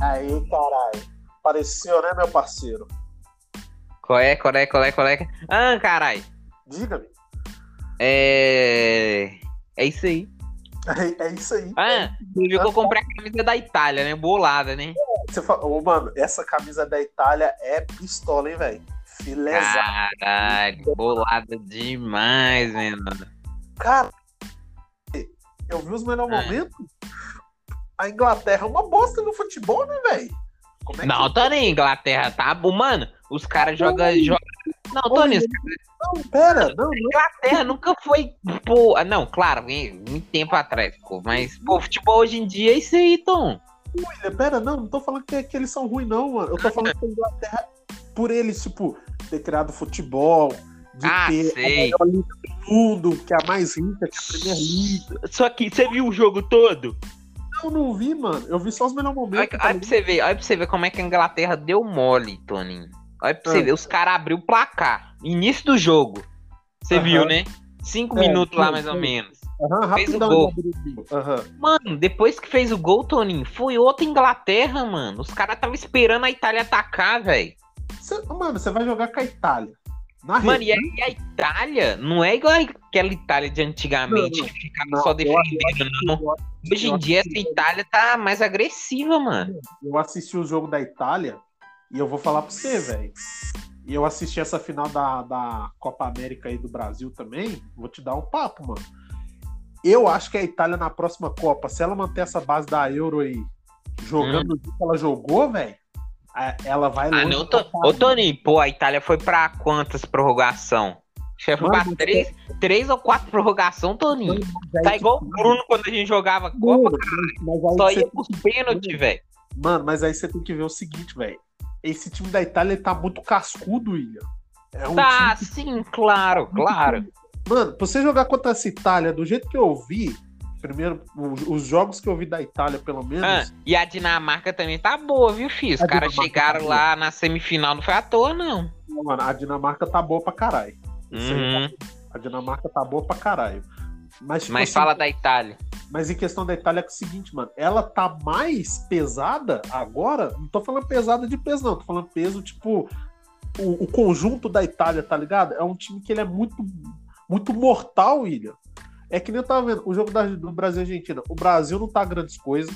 Aí, caralho. Apareceu, né, meu parceiro? Qual é, qual é, qual é, qual é? Ah, caralho. Diga-me. É. É isso aí. É, é isso aí. Ah, viu que eu comprei a camisa da Itália, né? Bolada, né? Você fala, Ô, mano, essa camisa da Itália é pistola, hein, velho? Filézão. Caralho, bolada demais, né, mano? Cara, eu vi os melhores Ah. momentos. A Inglaterra é uma bosta no futebol, né, velho? É que- Não, Tony, Inglaterra tá mano. Os caras jogam. Joga... Não, Tony, Não, pera, não, não. Inglaterra nunca foi. Pô, não, claro, muito tempo atrás, pô. Mas, pô, futebol hoje em dia é isso aí, Tom. William, Pera, não, não tô falando que, que eles são ruins, não, mano. Eu tô falando que a Inglaterra, por eles, tipo, ter criado futebol, de Ah, ter sei. a melhor liga do mundo, que é a mais rica, que é a Premier League. Só que você viu o jogo todo? Eu não vi, mano. Eu vi só os melhores Olha, momentos. olha tá pra você ver, olha pra você ver como é que a Inglaterra deu mole, Toninho. Olha pra você Ah. ver, os caras abriu o placar. Início do jogo. Você Aham. viu, né? Cinco É, minutos lá, sim, mais ou sim. menos. Aham, fez o gol. Aham. Mano, depois que fez o gol, Toninho, foi outra Inglaterra, mano. Os caras estavam esperando a Itália atacar, velho. Mano, você vai jogar com a Itália. Na Mano, e a, e a Itália não é igual aquela Itália de antigamente, Não, que ficava Não, só defendendo, não. Hoje em dia essa assisti- Itália tá mais agressiva, mano. eu assisti o jogo da Itália e eu vou falar pra você, velho. E eu assisti essa final da, da Copa América aí do Brasil também. Vou te dar um papo, mano. Eu acho que a Itália na próxima Copa, se ela manter essa base da Euro aí, jogando o jeito que ela jogou, velho, ela vai Ah, longe tô... Ô, Toninho, pô, a Itália foi pra quantas prorrogação? Acho que pra três, três ou quatro prorrogação, Toninho. Tá igual o que- Bruno quando a gente jogava Copa, aí só ia pros pênaltis, velho. Mano, mas aí você tem que ver o seguinte, velho. Esse time da Itália tá muito cascudo, William. É um Tá, sim, claro, claro. Mano, pra você jogar contra essa Itália, do jeito que eu vi, primeiro, os, os jogos que eu vi da Itália, pelo menos. Ah, e a Dinamarca também tá boa, viu, filho? Os caras chegaram tá lá na semifinal, não foi à toa, não. Mano, a Dinamarca tá boa pra caralho. Uhum. A Dinamarca tá boa pra caralho. Mas, tipo Mas assim, fala da Itália. Mas em questão da Itália é o seguinte, mano. Ela tá mais pesada agora. Não tô falando pesada de peso, não. Tô falando peso, tipo. O, o conjunto da Itália, tá ligado? É um time que ele é muito, muito mortal, William. É que nem eu tava vendo o jogo da- do Brasil e Argentina. O Brasil não tá grandes coisas.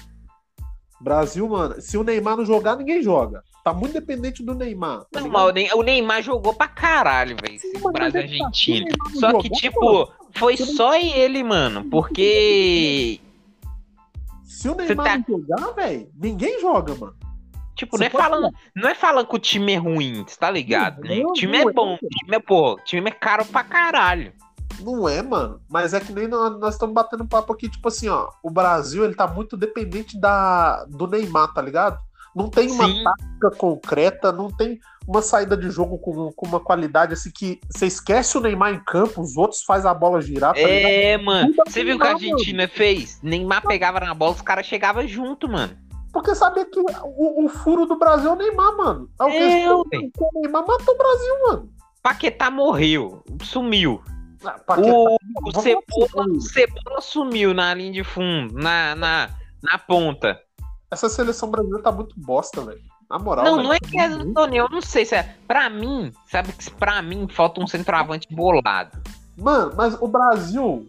Brasil, mano, se o Neymar não jogar, ninguém joga. Tá muito dependente do Neymar. tá Não, mas o Ney- o Neymar jogou pra caralho, velho, mano, Brasil e é tá, Argentina. não Só que, jogar, tipo, foi só ele, mano. Porque, Se o Neymar tá- não jogar, velho, ninguém joga, mano. tipo, Você não é, falando, não é falando que o time é ruim, você tá ligado, né? Não, O time é é, bom, o time é, pô, o time é caro pra caralho. Não é, mano. Mas é que nem nós, nós estamos batendo papo aqui, tipo assim, ó. O Brasil, ele tá muito dependente da, do Neymar, tá ligado? Não tem uma Sim. tática concreta, não tem uma saída de jogo com, com uma qualidade assim que você esquece o Neymar em campo, os outros faz a bola girar, tá ligado? É, mano. Você viu o que a Argentina fez? Neymar pegava na bola, os caras chegavam junto, mano. Porque sabia que o, o furo do Brasil é o Neymar, mano. É o que É, ué. o Neymar matou o Brasil, mano. Paquetá morreu, sumiu. Ah, O, Cebola, assim, o Cebola sumiu na linha de fundo, na, na, na ponta. Essa seleção brasileira tá muito bosta, velho. Na moral. Não, velho. não é que é do Tony, eu não sei se é. Pra mim, sabe que pra mim falta um centroavante bolado. Mano, mas o Brasil.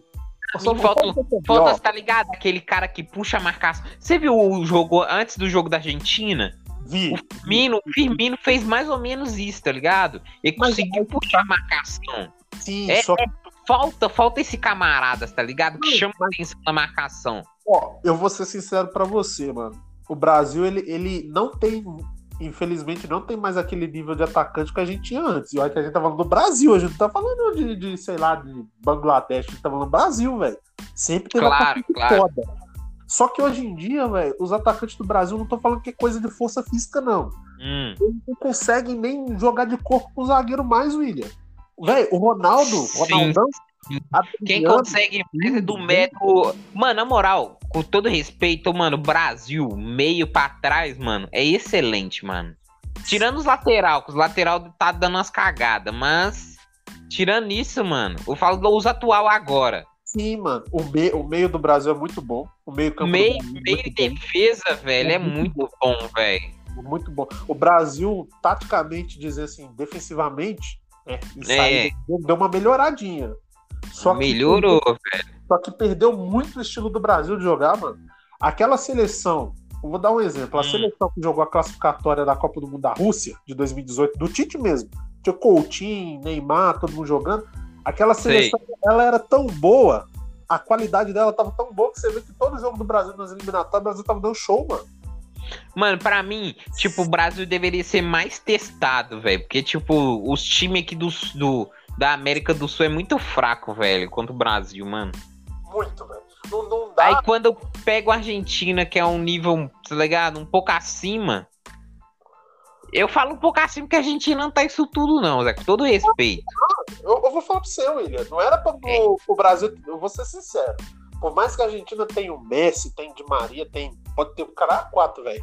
mim falta- é Falta, tá ligado? Aquele cara que puxa a marcação. Você viu o jogo antes do jogo da Argentina? Vi. O Firmino, o Firmino fez mais ou menos isso, tá ligado? Ele Mas conseguiu puxar a marcação. Sim, É, só que, Falta, falta esse camarada, tá ligado? Que chama a atenção na marcação. ó, eu vou ser sincero pra você, mano. O Brasil, ele, ele não tem, infelizmente, não tem mais aquele nível de atacante que a gente tinha antes. E olha que a gente tá falando do Brasil, a gente não tá falando de, de, sei lá, de Bangladesh, a gente tá falando Brasil, velho. Sempre teve Claro, atacante claro. foda. Só que hoje em dia, velho, os atacantes do Brasil não estão falando que é coisa de força física, não. Hum. Eles não conseguem nem jogar de corpo com o zagueiro mais, William. Velho, o Ronaldo, Ronaldão, Quem consegue mais é do metro. Mano, na moral, com todo respeito, mano, Brasil, meio pra trás, mano, é excelente, mano. Tirando os lateral, que os lateral tá dando umas cagadas, mas. Tirando isso, mano, eu falo dos atual agora. Sim, mano. O, me, o meio do Brasil é muito bom. O meio campo Meio, do Brasil é meio muito de bom. defesa, velho, é É muito muito bom, velho. Muito bom. O Brasil, taticamente, dizer assim, defensivamente, né, e saída, deu- deu uma melhoradinha. Só que, Melhorou, só que perdeu muito o estilo do Brasil de jogar, mano. Aquela seleção, eu vou dar um exemplo. A Hum. seleção que jogou a classificatória da Copa do Mundo da Rússia, de 2018, do Tite mesmo. Tinha Coutinho, Neymar, todo mundo jogando. Aquela Sei. seleção, ela era tão boa, a qualidade dela tava tão boa que você vê que todo jogo do Brasil nas eliminatórias, o Brasil tava dando show, mano. Mano, pra mim, tipo, o Brasil deveria ser mais testado, velho. Porque, tipo, os times aqui do, do, da América do Sul é muito fraco, velho, contra o Brasil, mano. Muito, velho. Não, não dá. Aí quando eu pego a Argentina, que é um nível, tá ligado? Um pouco acima. Eu falo um pouco acima porque a Argentina não tá isso tudo, não, Zé. Com todo respeito. Eu, eu vou falar pra você, William. Não era pra, pro, pro Brasil. Eu vou ser sincero. Por mais que a Argentina tenha o Messi, tem Di Maria, tem. Pode ter o cara quatro, velho.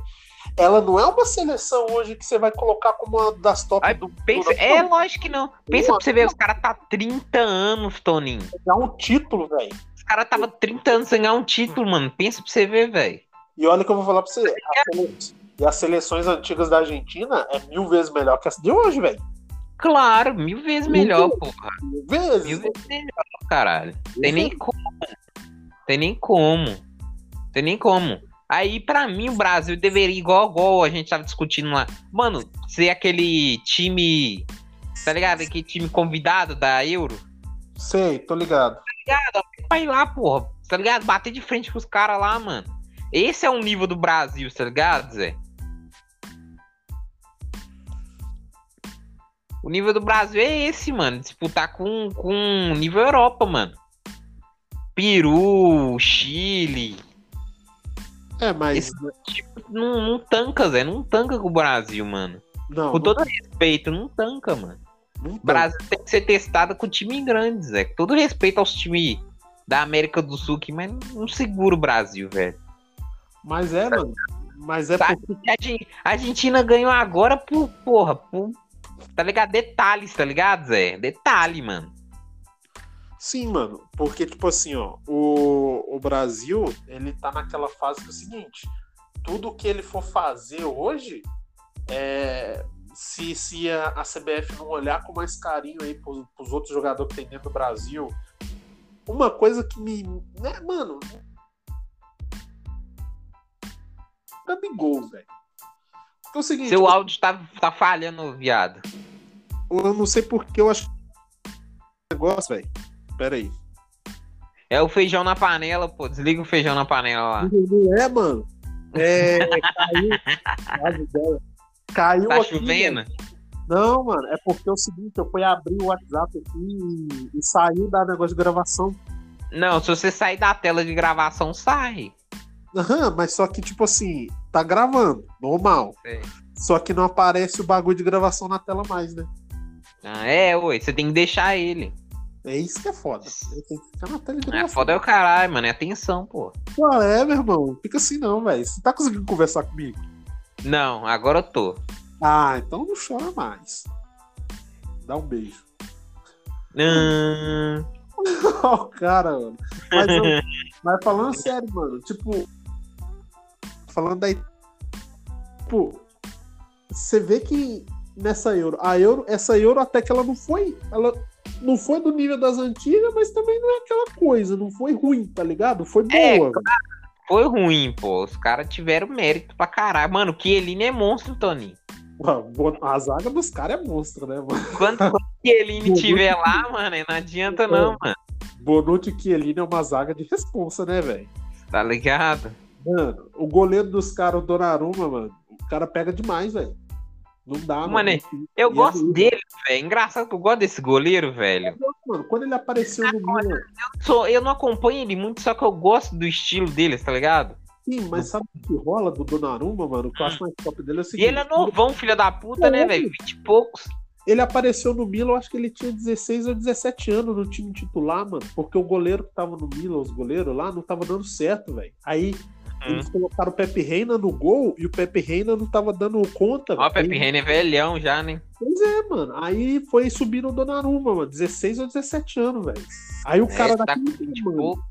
Ela não é uma seleção hoje que você vai colocar como uma das top Aí, do Pensa, do- é lógico que não. Pensa pra você ver, os caras tá 30 anos, Toninho. É um título, velho. Os caras tava 30 anos sem ganhar um título, mano. Pensa pra você ver, velho. E olha que eu vou falar pra você. a sele- E as seleções antigas da Argentina é mil vezes melhor que essa de hoje, velho. Claro, mil vezes melhor, porra. Mil vezes. Mil vezes melhor, caralho. Tem nem como. Tem nem como. Tem nem como. Aí, pra mim, o Brasil deveria, igual, igual a gente tava discutindo lá, mano, ser aquele time. Tá ligado? Aquele time convidado da Euro. Sei, tô ligado. Vai lá, porra. Tá ligado? Bater de frente com os caras lá, mano. Esse é o nível do Brasil, tá ligado, Zé? O nível do Brasil é esse, mano. Disputar com, com nível Europa, mano. Peru, Chile. É, mas. Esse- Tipo, não, não tanca, Zé. Não tanca com o Brasil, mano. Não, Com todo respeito, não tanca, mano. não, não O Brasil tem que ser testado com time grande, Zé. Com todo respeito aos times da América do Sul aqui, mas não segura o Brasil, velho. Mas é, mano. Mas é porque. A Argentina ganhou agora por, porra, por, tá ligado? Detalhes, tá ligado, Zé? Detalhe, mano. Sim, mano. Porque, tipo assim, ó, o, o Brasil, ele tá naquela fase que é o seguinte: tudo que ele for fazer hoje, é, se, se a, a CBF não olhar com mais carinho aí pros, pros outros jogadores que tem dentro do Brasil, uma coisa que me. Né, mano. Gabigol, velho. Porque é o seguinte, Seu áudio tá, tá falhando, viado. eu não sei porque eu acho. Negócio, velho. Pera aí. É o feijão na panela, pô. Desliga o feijão na panela lá. Não é, mano. É, caiu. Caiu Tá aqui, chovendo? velho. Não, mano, é porque é o seguinte, eu fui abrir o WhatsApp aqui e, e saiu da negócio de gravação. Não, se você sair da tela de gravação, sai. Aham, mas só que, tipo assim, tá gravando, normal. Sei. Só que não aparece o bagulho de gravação na tela mais, né? Ah, é, oi, você tem que deixar ele. É isso que é foda. Tem que ficar na tela de É foda é o caralho, mano. É atenção, pô. Pô, é, meu irmão. Fica assim não, velho. Você tá conseguindo conversar comigo? Não, agora eu tô. Ah, então não chora mais. Dá um beijo. Hum, Ó, o cara, mano. Mas, eu- mas falando sério, mano, tipo. Falando daí. Tipo, você vê que nessa euro, a euro, essa euro até que ela não foi. Ela não foi do nível das antigas, mas também não é aquela coisa. Não foi ruim, tá ligado? Foi É, boa. Foi ruim, pô. Os caras tiveram mérito pra caralho. Mano, o Chiellini é monstro, Tony. A zaga dos caras é monstro, né, mano? Quando, o Chiellini tiver lá, mano, não adianta não, mano. Bonucci e Chiellini é uma zaga de responsa, né, velho? Tá ligado? Mano, o goleiro dos caras, o Donnarumma, mano, o cara pega demais, velho. Não dá, Mano, mano. Eu E gosto ele- dele, velho. Engraçado que eu gosto desse goleiro, velho. Mano, quando ele apareceu no Milan, Sou, eu não acompanho ele muito, só que eu gosto do estilo dele, tá ligado? sim, mas sabe o que rola do Donnarumma, mano? O que eu acho mais top dele é o E seguinte. ele é novão, filho da puta, né, É. velho? 20 e poucos. Ele apareceu no Milan, eu acho que ele tinha 16 ou 17 anos no time titular, mano. Porque o goleiro que tava no Milan, os goleiros lá, não tava dando certo, velho. Aí Eles colocaram o Pepe Reina no gol e o Pepe Reina não tava dando conta. Ó, o Pepe Reina é velhão já, né? Pois é, mano. Aí foi subindo o Donnarumma, mano. 16 ou 17 anos, velho. Aí o É, cara tá daquele com 20 e mano.